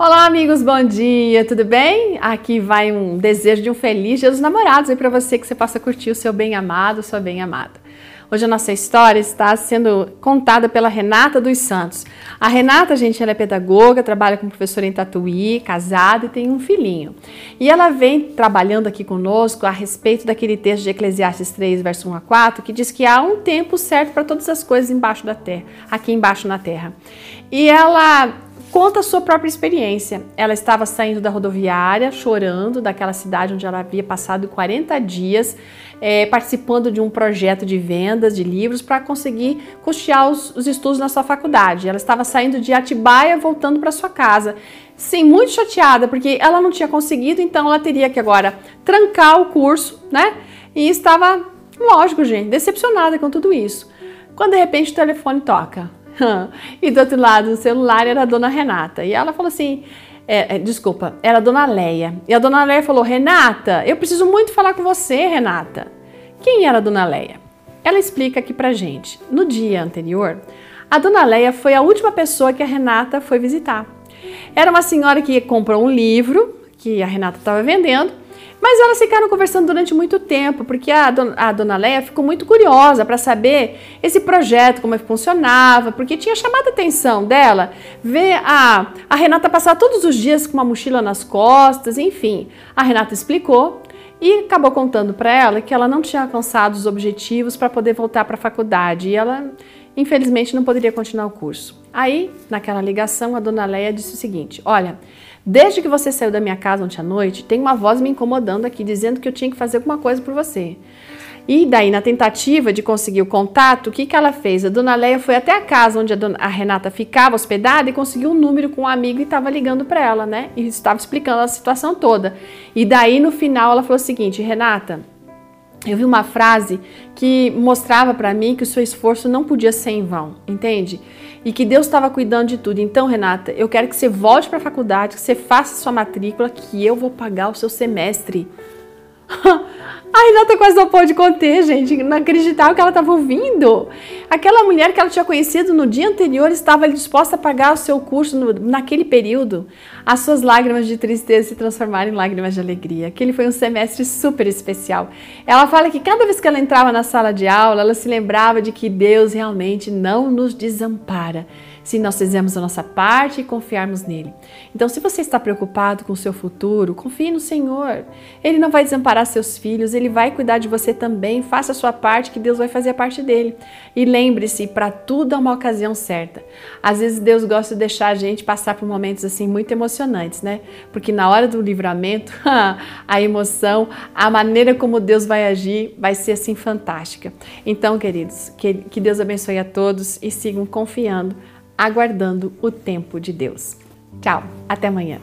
Olá, amigos, bom dia, tudo bem? Aqui vai um desejo de um feliz Dia dos Namorados aí para você que você possa curtir o seu bem amado, sua bem amada. Hoje a nossa história está sendo contada pela Renata dos Santos. A Renata, gente, ela é pedagoga, trabalha como professora em Tatuí, casada e tem um filhinho. E ela vem trabalhando aqui conosco a respeito daquele texto de Eclesiastes 3, verso 1 a 4, que diz que há um tempo certo para todas as coisas embaixo da terra, aqui embaixo na terra. E ela conta a sua própria experiência. Ela estava saindo da rodoviária, chorando, daquela cidade onde ela havia passado 40 dias é, participando de um projeto de vendas de livros para conseguir custear os, os, estudos na sua faculdade. Ela estava saindo de Atibaia, voltando para sua casa. Sim, muito chateada, porque ela não tinha conseguido, então ela teria que agora trancar o curso, né? E estava, lógico, gente, decepcionada com tudo isso. Quando de repente o telefone toca. e do outro lado do celular era a dona Renata. E ela falou assim: é, é, desculpa, era a dona Leia. E a dona Leia falou: Renata, eu preciso muito falar com você, Renata. Quem era a dona Leia? Ela explica aqui pra gente. No dia anterior, a dona Leia foi a última pessoa que a Renata foi visitar. Era uma senhora que comprou um livro que a Renata estava vendendo mas elas ficaram conversando durante muito tempo, porque a dona, a dona Leia ficou muito curiosa para saber esse projeto, como é que funcionava, porque tinha chamado a atenção dela ver a, a Renata passar todos os dias com uma mochila nas costas, enfim. A Renata explicou e acabou contando para ela que ela não tinha alcançado os objetivos para poder voltar para a faculdade e ela, infelizmente, não poderia continuar o curso. Aí, naquela ligação, a dona Leia disse o seguinte: Olha, desde que você saiu da minha casa ontem à noite, tem uma voz me incomodando aqui, dizendo que eu tinha que fazer alguma coisa por você. E daí, na tentativa de conseguir o contato, o que, que ela fez? A dona Leia foi até a casa onde a, dona, a Renata ficava hospedada e conseguiu um número com um amigo e estava ligando para ela, né? E estava explicando a situação toda. E daí, no final, ela falou o seguinte: Renata, eu vi uma frase que mostrava para mim que o seu esforço não podia ser em vão, entende? E que Deus estava cuidando de tudo. Então, Renata, eu quero que você volte para a faculdade, que você faça sua matrícula, que eu vou pagar o seu semestre. A Renata quase não pôde conter, gente, não acreditava que ela estava ouvindo. Aquela mulher que ela tinha conhecido no dia anterior estava disposta a pagar o seu curso no, naquele período. As suas lágrimas de tristeza se transformaram em lágrimas de alegria. Aquele foi um semestre super especial. Ela fala que cada vez que ela entrava na sala de aula, ela se lembrava de que Deus realmente não nos desampara se nós fizermos a nossa parte e confiarmos nele. Então, se você está preocupado com o seu futuro, confie no Senhor. Ele não vai desamparar seus filhos, ele vai cuidar de você também. Faça a sua parte, que Deus vai fazer a parte dele. E lembre-se, para tudo há uma ocasião certa. Às vezes Deus gosta de deixar a gente passar por momentos assim muito emocionantes, né? Porque na hora do livramento, a emoção, a maneira como Deus vai agir vai ser assim fantástica. Então, queridos, que, que Deus abençoe a todos e sigam confiando aguardando o tempo de Deus. Tchau, até amanhã.